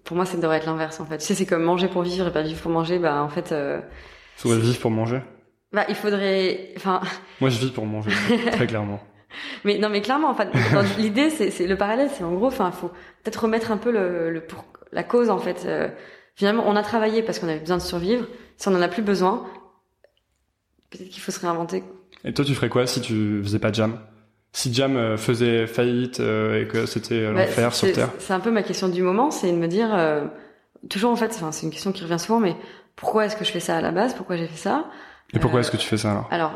pour moi, ça devrait être l'inverse en fait. Tu sais, c'est comme manger pour vivre et pas vivre pour manger. Bah en fait, Faudrait vivre pour manger. Bah, il faudrait, enfin. *laughs* Moi, je vis pour manger, *laughs* très clairement. Mais non, mais clairement, en fait, *laughs* l'idée, c'est, le parallèle, c'est en gros, enfin, faut peut-être remettre un peu le, le pour la cause, en fait. Euh, finalement, on a travaillé parce qu'on avait besoin de survivre. Si on en a plus besoin, peut-être qu'il faut se réinventer. Et toi, tu ferais quoi si tu faisais pas Jam? Si Jam euh, faisait faillite euh, et que c'était bah, l'enfer sur Terre? C'est un peu ma question du moment, c'est de me dire, toujours en fait, enfin, c'est une question qui revient souvent, mais pourquoi est-ce que je fais ça à la base? Pourquoi j'ai fait ça? Et pourquoi est-ce que tu fais ça alors? Alors,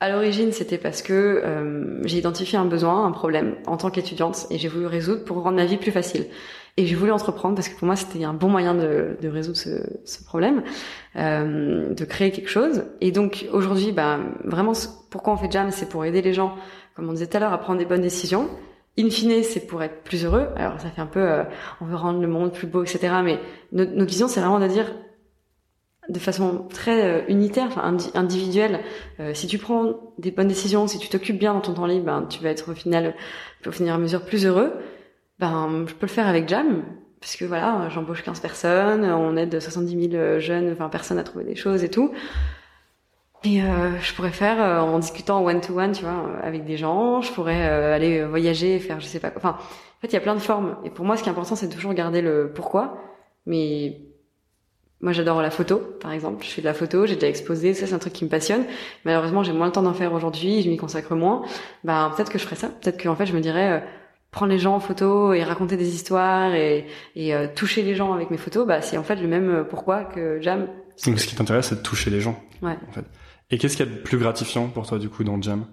à l'origine, c'était parce que euh, j'ai identifié un besoin, un problème en tant qu'étudiante et j'ai voulu résoudre pour rendre ma vie plus facile. Et j'ai voulu entreprendre parce que pour moi, c'était un bon moyen de, de résoudre ce, ce problème, euh, de créer quelque chose. Et donc aujourd'hui, bah, vraiment, pourquoi on fait Jam C'est pour aider les gens, comme on disait tout à l'heure, à prendre des bonnes décisions. In fine, c'est pour être plus heureux. Alors ça fait un peu, euh, on veut rendre le monde plus beau, etc. Mais notre, notre vision, c'est vraiment de dire, de façon très euh, unitaire, enfin individuelle. Euh, si tu prends des bonnes décisions, si tu t'occupes bien dans ton temps libre, ben, tu vas être au final, au finir à mesure, plus heureux. Ben, je peux le faire avec Jam, puisque voilà, j'embauche 15 personnes, on aide 70 000 jeunes, enfin personnes à trouver des choses et tout. Et euh, je pourrais faire en discutant one to one, tu vois, avec des gens. Je pourrais aller voyager, faire je sais pas. Enfin, en fait, il y a plein de formes. Et pour moi, ce qui est important, c'est toujours garder le pourquoi, mais moi, j'adore la photo, par exemple. Je fais de la photo, j'ai déjà exposé, ça c'est un truc qui me passionne. Malheureusement, j'ai moins le temps d'en faire aujourd'hui, je m'y consacre moins. Bah, peut-être que je ferais ça. Peut-être qu'en fait, je me dirais, euh, prendre les gens en photo et raconter des histoires et, et euh, toucher les gens avec mes photos, bah, c'est en fait le même euh, pourquoi que Jam. Donc, ce qui t'intéresse, c'est de toucher les gens. Ouais. En fait. Et qu'est-ce qu'il y a de plus gratifiant pour toi, du coup, dans Jam?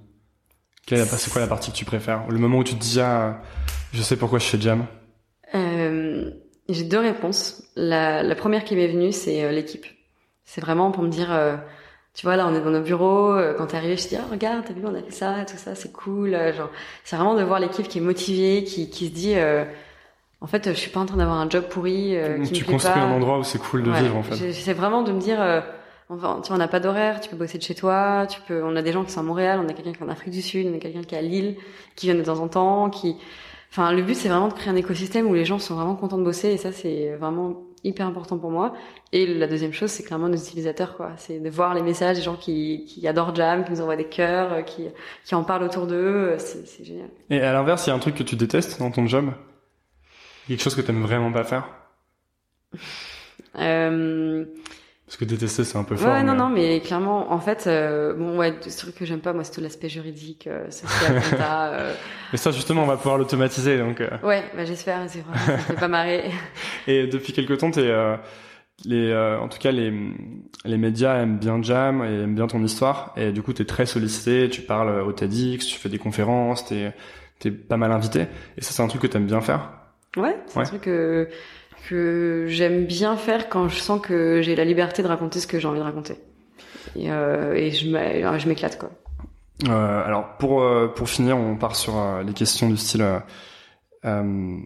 C'est quoi la partie que tu préfères? Le moment où tu te dis, ah, je sais pourquoi je fais Jam? Euh j'ai deux réponses. La, la première qui m'est venue, c'est euh, l'équipe. C'est vraiment pour me dire, euh, tu vois, là, on est dans nos bureaux. Euh, quand t'es arrivé, je te dis, oh, regarde, t'as vu, on a fait ça, tout ça, c'est cool. genre, c'est vraiment de voir l'équipe qui est motivée, qui, qui se dit, en fait, je suis pas en train d'avoir un job pourri. qui tu me construis un endroit où c'est cool de vivre, en fait. C'est vraiment de me dire, enfin, tu vois, on n'a pas d'horaire, tu peux bosser de chez toi, tu peux, on a des gens qui sont à Montréal, on a quelqu'un qui est en Afrique du Sud, on a quelqu'un qui est à Lille, qui vient de temps en temps, qui, Enfin, le but, c'est vraiment de créer un écosystème où les gens sont vraiment contents de bosser et ça, c'est vraiment hyper important pour moi. Et la deuxième chose, c'est clairement nos utilisateurs, quoi. C'est de voir les messages des gens qui, qui adorent Jam, qui nous envoient des cœurs, qui, qui en parlent autour d'eux. C'est génial. Et à l'inverse, il y a un truc que tu détestes dans ton job? Quelque chose que tu aimes vraiment pas faire? euh, Parce que détester, c'est un peu fort. Ouais, non, mais- non, mais clairement, en fait, euh, bon, ouais, ce truc que j'aime pas, moi, c'est tout l'aspect juridique, euh, social, *laughs* compta, euh, Mais ça, justement, on va pouvoir l'automatiser. Donc, euh. Ouais, bah, j'espère, c'est vrai, ça me fait pas marrer. *laughs* Et depuis quelques temps, t'es, euh, les, euh, en tout cas, les, les médias aiment bien Jam et aiment bien ton histoire. Et du coup, t'es très sollicité. Tu parles au TEDx, tu fais des conférences, t'es, t'es pas mal invité. Et ça, c'est un truc que t'aimes bien faire? Ouais, c'est Ouais. un truc que, que j'aime bien faire quand je sens que j'ai la liberté de raconter ce que j'ai envie de raconter. Et, euh, et je m'éclate, quoi. Euh, alors, pour, euh, pour finir, on part sur les questions du style. euh,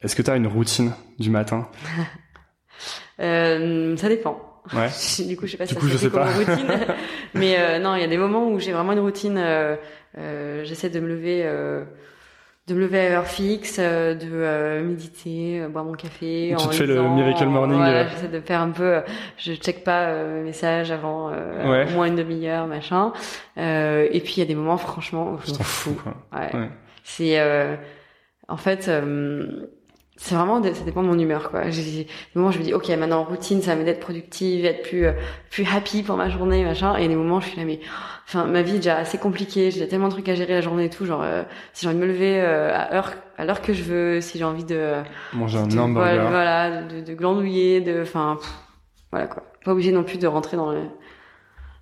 est-ce que t'as une routine du matin? *laughs* Ça dépend. Ouais. *laughs* du coup, je sais pas Du si coup, je sais pas. routine. *laughs* Mais non, il y a des moments où j'ai vraiment une routine. J'essaie de me lever, de me lever à heure fixe, euh, de euh, méditer, euh, boire mon café. Tu en te fais le miracle morning, euh. j'essaie de faire un peu. Je check pas euh, mes messages avant euh, Ouais. au moins une demi-heure, machin. Euh, et puis il y a des moments, franchement, où je m'en fous. Ouais. Ouais. C'est euh, en fait euh, c'est vraiment ça dépend de mon humeur quoi. J'ai des moments je me dis OK, maintenant routine, ça va m'aider à être productive, être plus euh, plus happy pour ma journée machin et des moments je suis là mais enfin ma vie est déjà assez compliquée, j'ai tellement de trucs à gérer la journée et tout genre euh, si j'ai envie de me lever euh, à heure à l'heure que je veux, si j'ai envie de, Manger un hamburger. voilà, de, de glandouiller, de enfin voilà quoi. Pas obligé non plus de rentrer dans le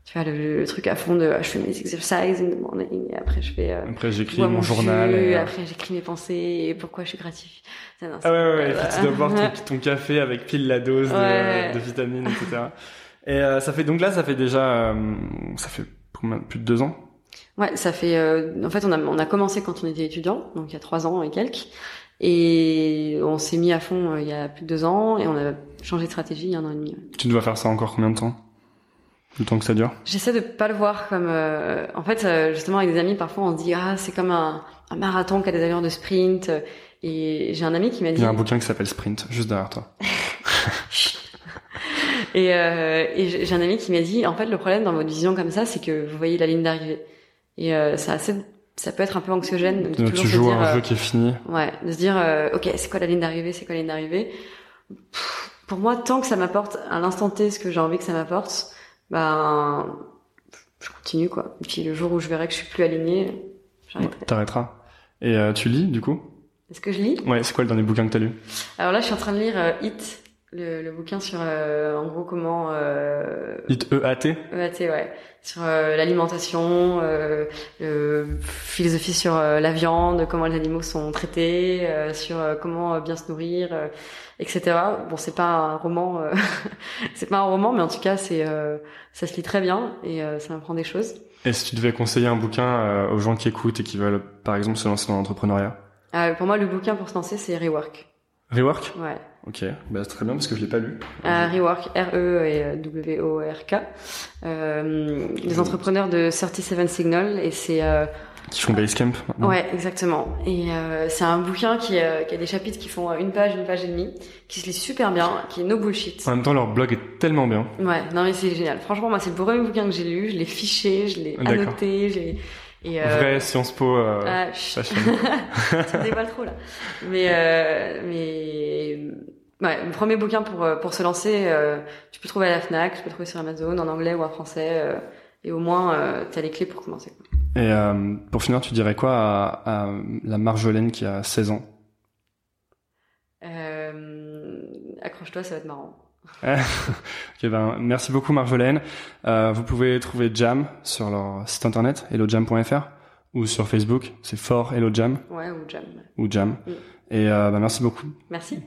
tu vois le, le truc à fond de je fais mes exercices in the morning et après je fais euh, Après, j'écris mon, mon journal. jus, et, euh, après j'écris mes pensées et pourquoi je suis non, Ah ouais, ouais, Et puis tu dois boire ton, *laughs* ton café avec pile la dose de, Ouais. de vitamines, etc. Et euh, ça fait donc là, ça fait déjà, euh, ça fait plus de deux ans. Ouais, ça fait. euh, en fait, on a on a commencé quand on était étudiant, donc il y a trois ans et quelques, et on s'est mis à fond euh, il y a plus de deux ans et on a changé de stratégie il y a un an et demi. Tu dois faire ça encore combien de temps? Le temps que ça dure J'essaie de pas le voir comme. euh, en fait, euh, justement avec des amis, parfois on se dit ah c'est comme un, un marathon qui a des allures de sprint. Et j'ai un ami qui m'a Il dit y a un bouquin qui s'appelle Sprint, juste derrière toi. *laughs* Et, euh, et j'ai un ami qui m'a dit, en fait, le problème dans votre vision comme ça, c'est que vous voyez la ligne d'arrivée. Et euh, ça, assez, ça peut être un peu anxiogène de Donc, toujours tu joues à un euh, jeu qui est fini. ouais, de se dire, euh, ok, c'est quoi la ligne d'arrivée, c'est quoi la ligne d'arrivée? Pour moi, tant que ça m'apporte à l'instant T ce que j'ai envie que ça m'apporte, ben, je continue quoi. Et puis le jour où je verrai que je suis plus alignée, j'arrêterai. T'arrêteras. Et euh, tu lis, du coup? Est-ce que je lis? Ouais, c'est quoi le dernier bouquin que t'as lu? Alors là, je suis en train de lire euh, Hit, le, le bouquin sur, euh, en gros, comment euh, E-A-T EAT, ouais. Sur euh, l'alimentation, euh, le philosophie sur euh, la viande, comment les animaux sont traités, euh, sur euh, comment bien se nourrir, euh, etc. Bon, c'est pas un roman, euh, *laughs* c'est pas un roman, mais en tout cas, c'est euh, ça se lit très bien et euh, ça m'apprend des choses. Et si tu devais conseiller un bouquin euh, aux gens qui écoutent et qui veulent, par exemple, se lancer dans l'entrepreneuriat? Euh, pour moi, le bouquin pour se lancer, c'est Rework. Rework? Ouais. Ok, bah, c'est très bien parce que je l'ai pas lu. Euh, Rework, R-E et euh, W-O-R-K. Euh, des entrepreneurs de 37 Signal et c'est euh, Qui font Basecamp maintenant. Ouais, exactement. Et euh, c'est un bouquin qui, euh, qui a des chapitres qui font une page, une page et demie, qui se lit super bien, qui est no bullshit. En même temps, leur blog est tellement bien. Ouais, non mais c'est génial. Franchement, moi, c'est le premier bouquin que j'ai lu. Je l'ai fiché, je l'ai annoté, j'ai et euh, Vrai Sciences Po. Euh, ah, chut, fashion. tu me dévoiles trop là. Mais euh, mais ouais, le premier bouquin pour euh, pour se lancer, euh, tu peux trouver à la Fnac, tu peux le trouver sur Amazon en anglais ou en français, euh, et au moins euh, t'as les clés pour commencer. Et pour finir, tu dirais quoi à, à la Marjolaine qui a 16 ans? Accroche-toi, ça va être marrant. *laughs* Ok, ben, merci beaucoup Marjolaine. Vous pouvez trouver Jam sur leur site internet hellojam.fr ou sur Facebook, c'est fort Hello Jam Ouais, ou jam. ou Jam. Mm. Et ben, merci beaucoup. Merci.